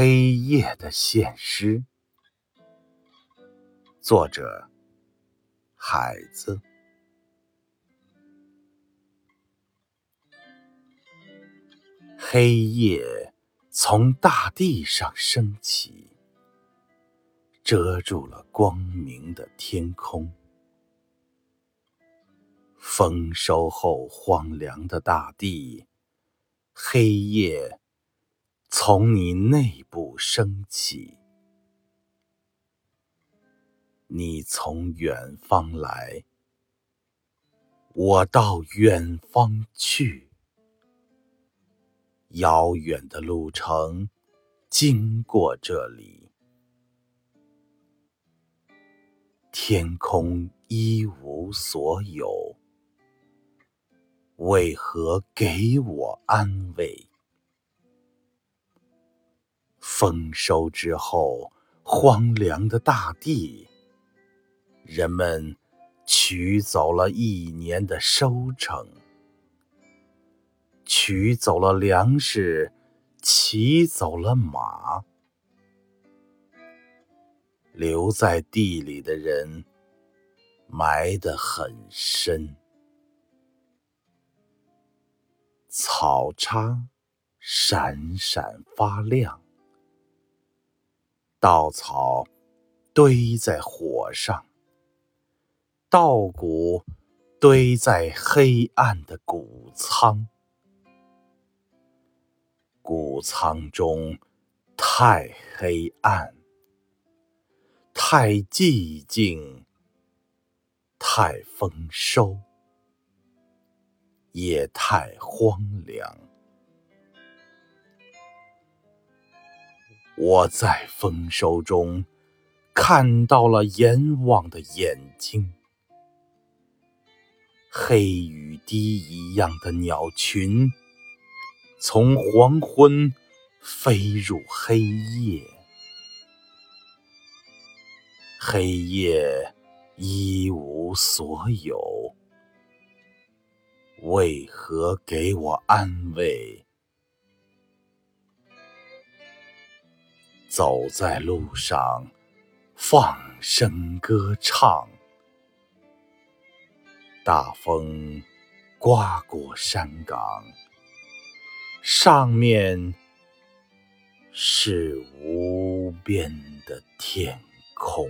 黑夜的现诗，作者：海子。黑夜从大地上升起，遮住了光明的天空。丰收后荒凉的大地，黑夜。从你内部升起，你从远方来，我到远方去。遥远的路程经过这里，天空一无所有，为何给我安慰？丰收之后，荒凉的大地，人们取走了一年的收成，取走了粮食，骑走了马，留在地里的人埋得很深，草叉闪闪发亮。稻草堆在火上，稻谷堆在黑暗的谷仓，谷仓中太黑暗，太寂静，太丰收，也太荒凉。我在丰收中看到了阎王的眼睛，黑雨滴一样的鸟群从黄昏飞入黑夜，黑夜一无所有，为何给我安慰？走在路上，放声歌唱。大风刮过山岗，上面是无边的天空。